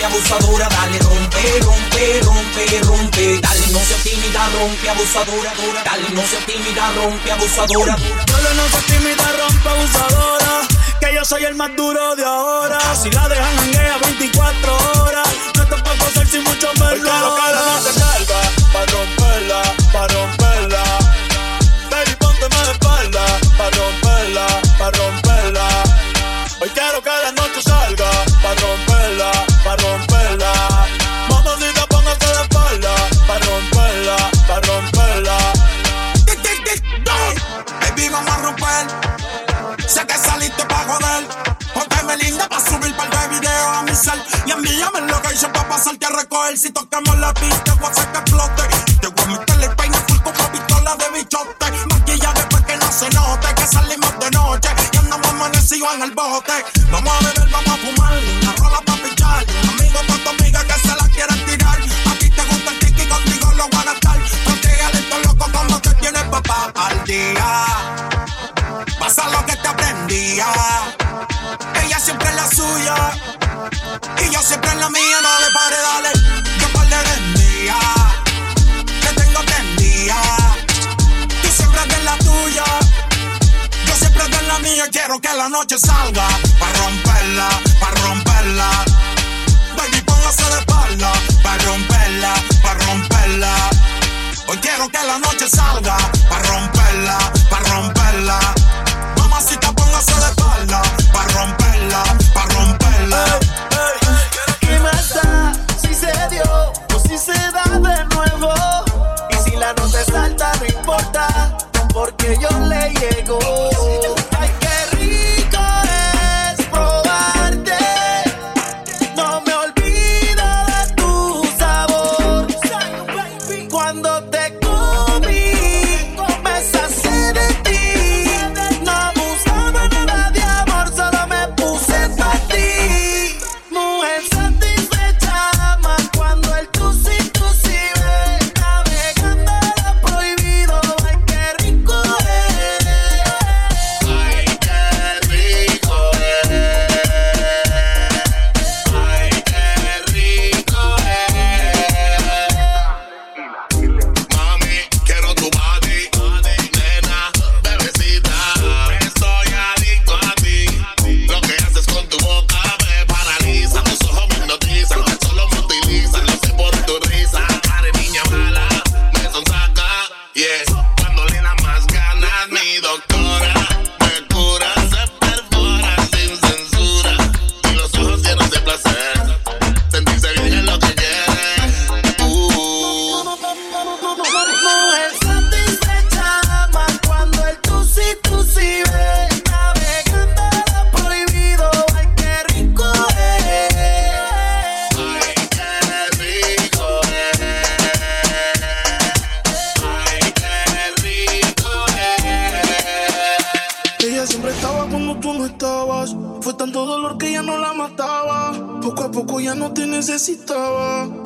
Rompe, abusadora, dale, rompe, rompe, rompe, rompe. Dale, no seas tímida, rompe, abusadora, dura. Dale, no seas tímida, rompe, abusadora. Dale, no seas tímida, rompe, abusadora. Que yo soy el más duro de ahora. Si la dejan hanguea 24 horas. No está pa' gozar sin mucho menos. Hoy quiero que la noche salga. Pa' romperla, pa' romperla. Si tocamos la pista, voy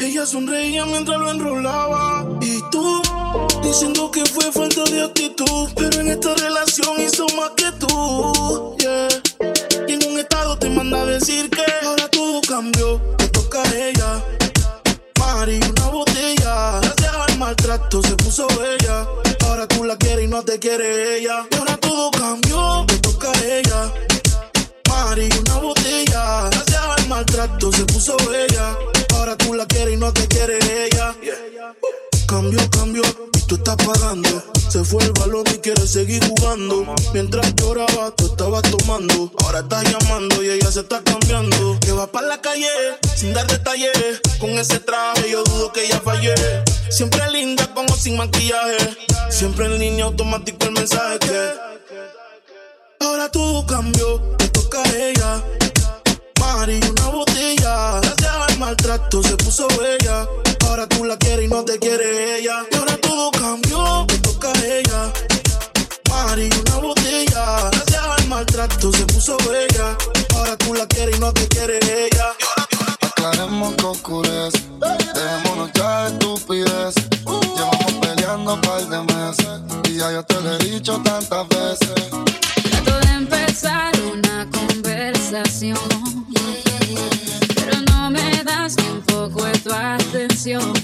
Ella sonreía mientras lo enrolaba. Y tú, diciendo que fue falta de actitud. Pero en esta relación hizo más que tú. Yeah. Y en un estado te manda a decir que ahora todo cambió. Te toca a ella. Mari, una botella. Gracias al maltrato se puso bella. Ahora tú la quieres y no te quiere ella. Y ahora todo cambió, te toca a ella. Mari, una botella. Gracias al maltrato se puso bella. Ahora tú la quieres y no te quiere ella. Cambio, cambio, y tú estás pagando. Se fue el balón y quiere seguir jugando. Mientras lloraba, tú estabas tomando. Ahora estás llamando y ella se está cambiando. Que va para la calle sin dar detalles. Con ese traje yo dudo que ella fallé. Siempre linda como sin maquillaje. Siempre en línea automático el mensaje que. Ahora todo cambió, te toca a ella. Mari, una botella. Gracias al maltrato se puso bella. Ahora tú la quieres y no te quiere ella. Y ahora todo cambió, te toca a ella. Mari, una botella. Gracias al maltrato se puso bella. Ahora tú la quieres y no te quiere ella. Aclaremos que oscurece. Dejémonos ya de estupidez. Llevamos peleando un par de meses. Y ya yo te lo he dicho tantas veces. Trato de empezar una conversación, canción.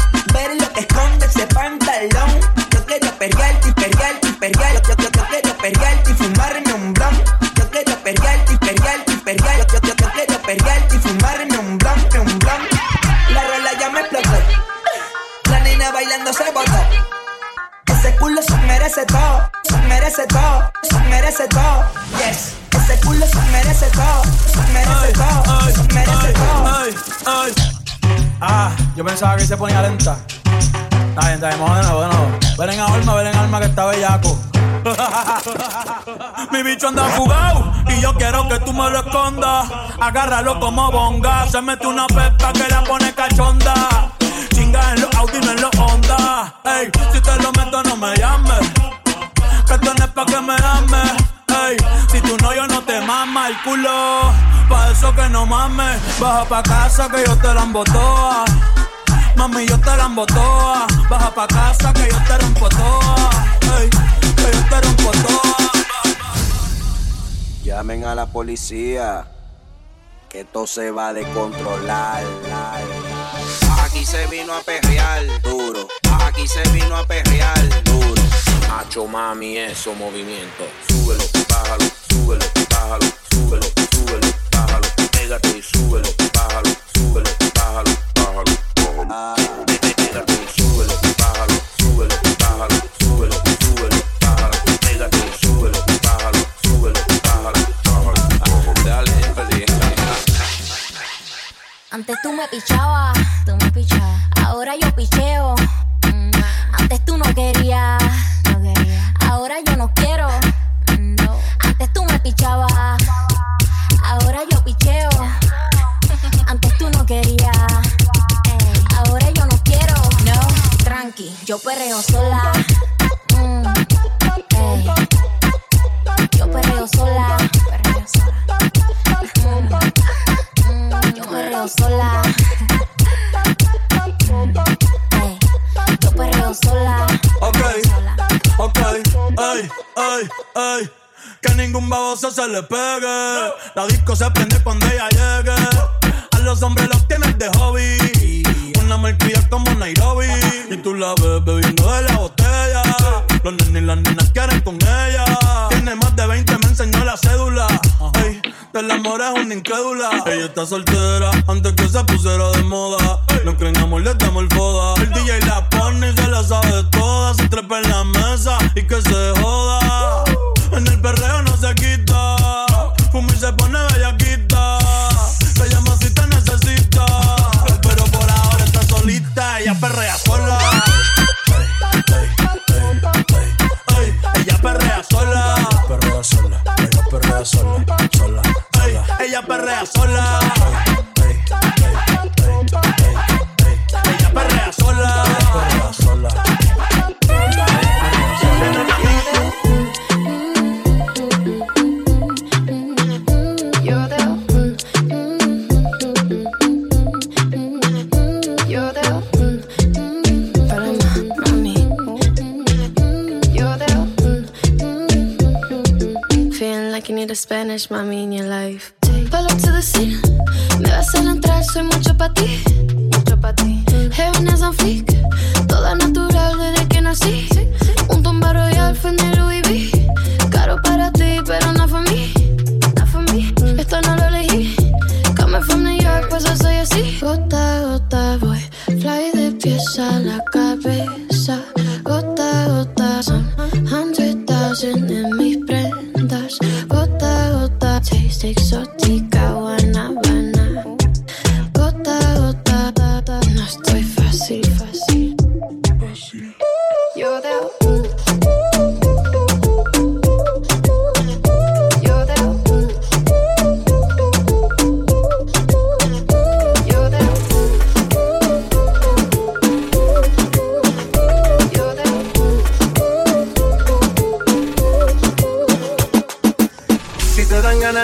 Pelearte. Yo, yo, yo quiero y fumarme un. Yo quiero y y pelearte. Yo, yo, yo quiero pelearte y fumarme un. La rola ya me explotó. La nena bailando se botó. Ese culo se merece todo, se merece todo, se merece todo. Yes. Ese culo se merece todo, se merece todo, se merece todo. Ah, yo pensaba que se ponía lenta. Está bien, está bien, vamos de nuevo, de nuevo. Ven en alma, ven en alma que está bellaco. Mi bicho anda fugado y yo quiero que tú me lo escondas. Agárralo como bonga. Se mete una pepa que la pone cachonda. Chinga en los Audi, no en los Honda. Ey, si te lo meto, no me llames. Que esto no es pa' que me ames. Ey, si tú no, yo no te mama el culo. Pa' eso que no mames. Baja pa' casa que yo te la embotoa. Mami, yo te la embotoa. Baja pa' casa que yo te rompo toa. Ey, que yo te rompo toa. Llamen a la policía. Que esto se va a descontrolar. Aquí se vino a perrear. Duro. Aquí se vino a perrear. Duro. Macho mami, eso movimiento. Súbelo, bájalo, súbelo, bájalo, súbelo, súbelo, bájalo. Pégate y súbelo, bájalo, súbelo, bájalo. me pichaba. mesma minha You're the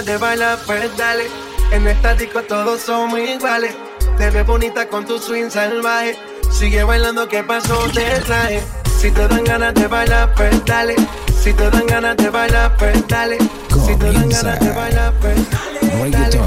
de bailar, pues dale. En estático todos somos iguales. Te ves bonita con tu swing salvaje. Sigue bailando, que pasó? Te traje. Si te dan ganas de bailar, pues dale. Si te dan ganas de bailar, pues dale. Si te dan ganas de bailar, pues dale.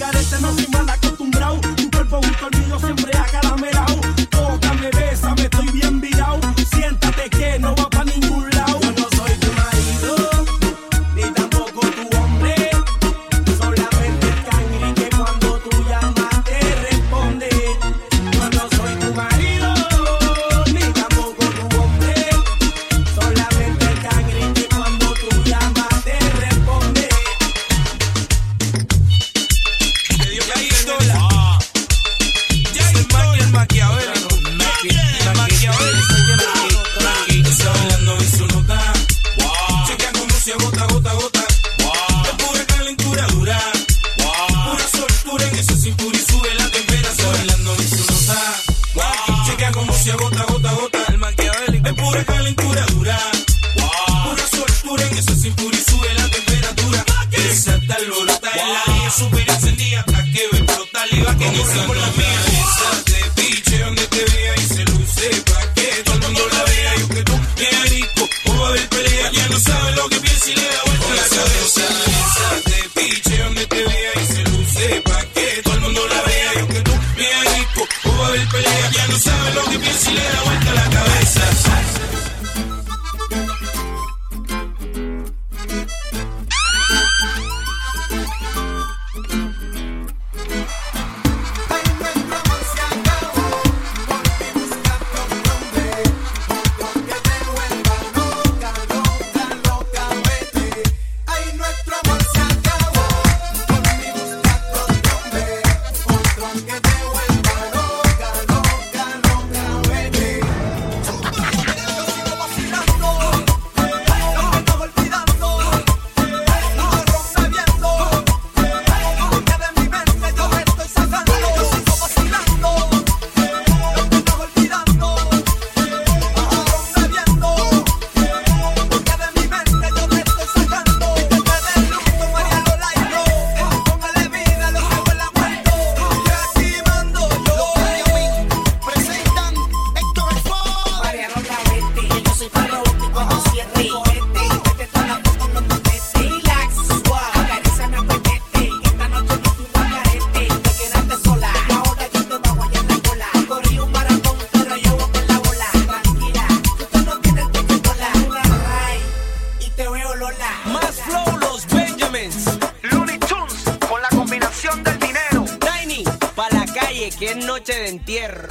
lugares se nos noche de entierro.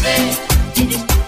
mueve.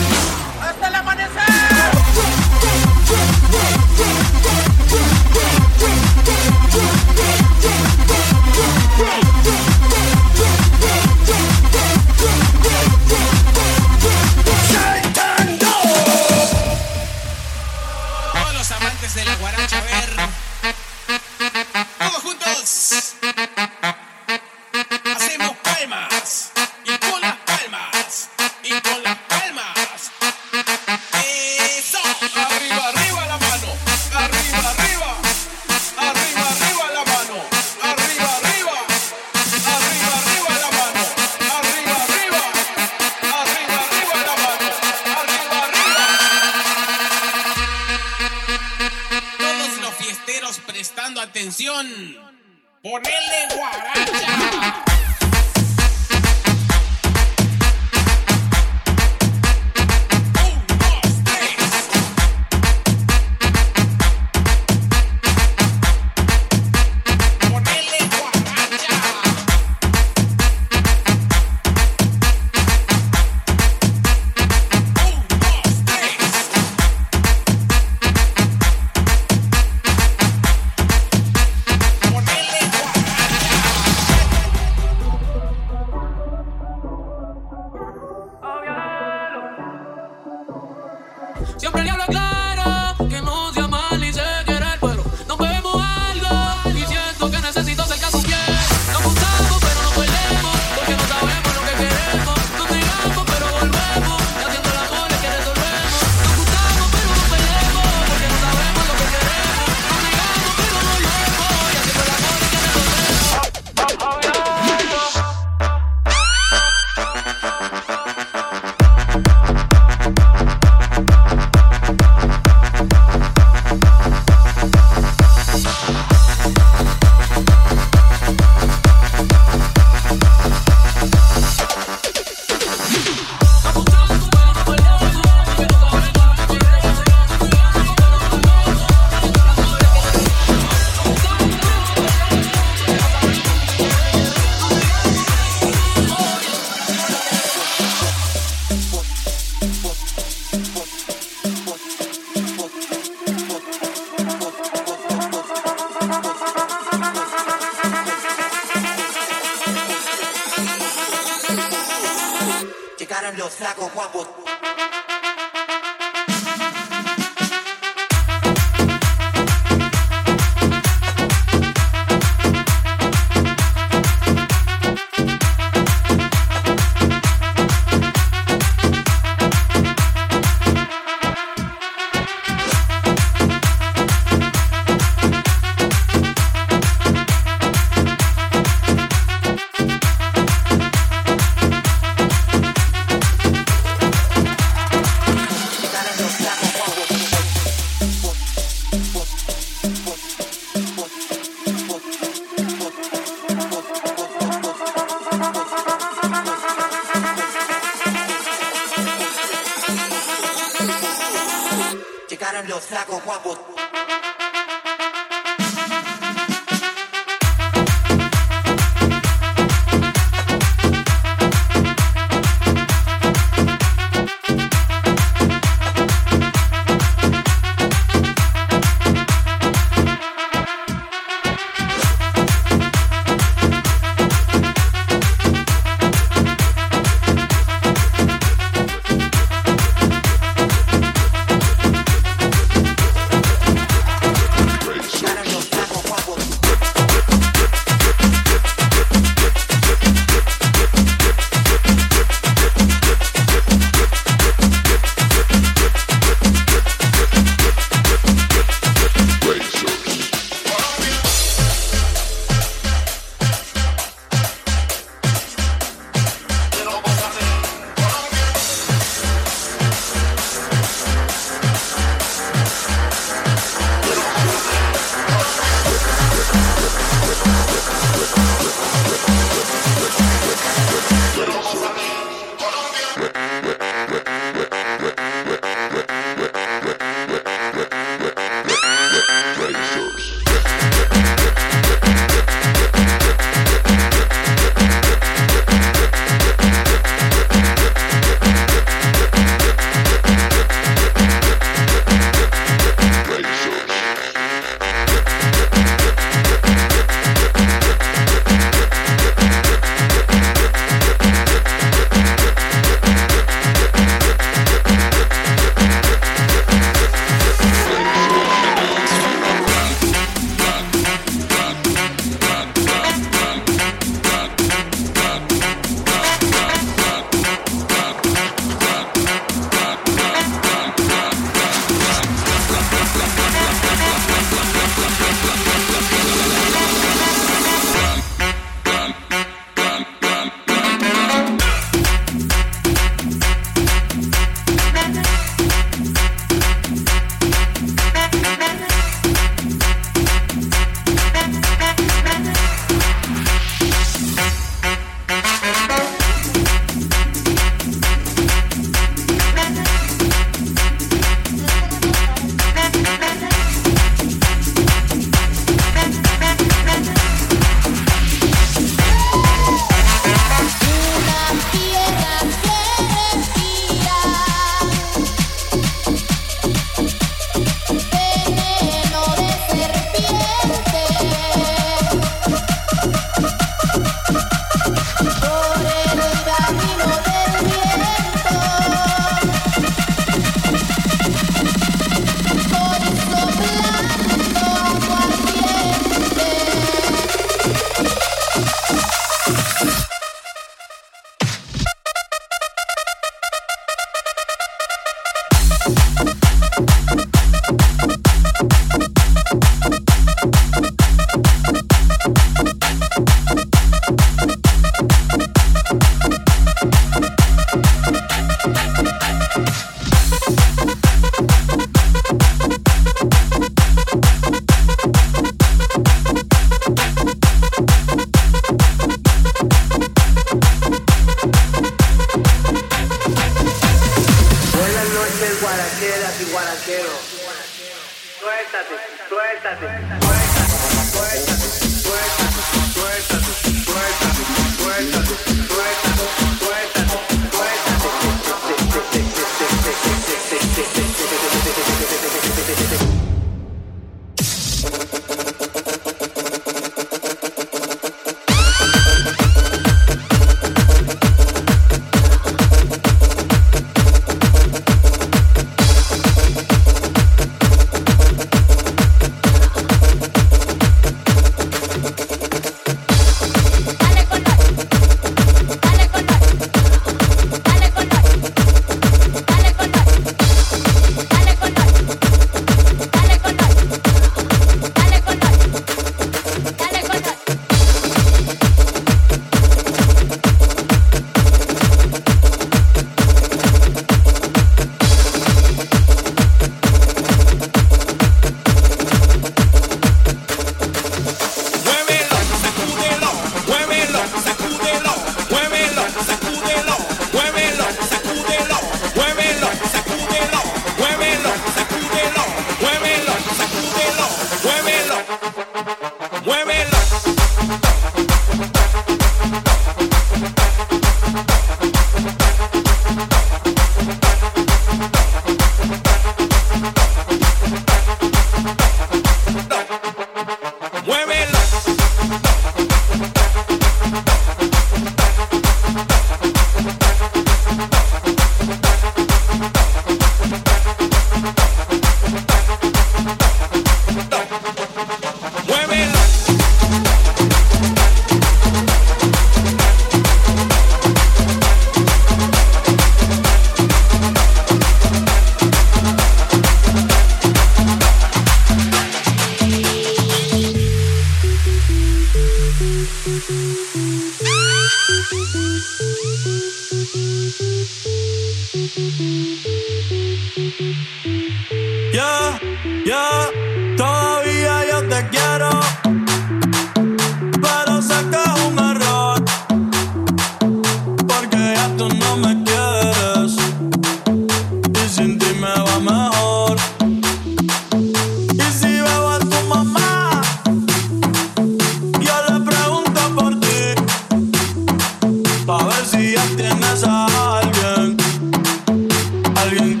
Halloween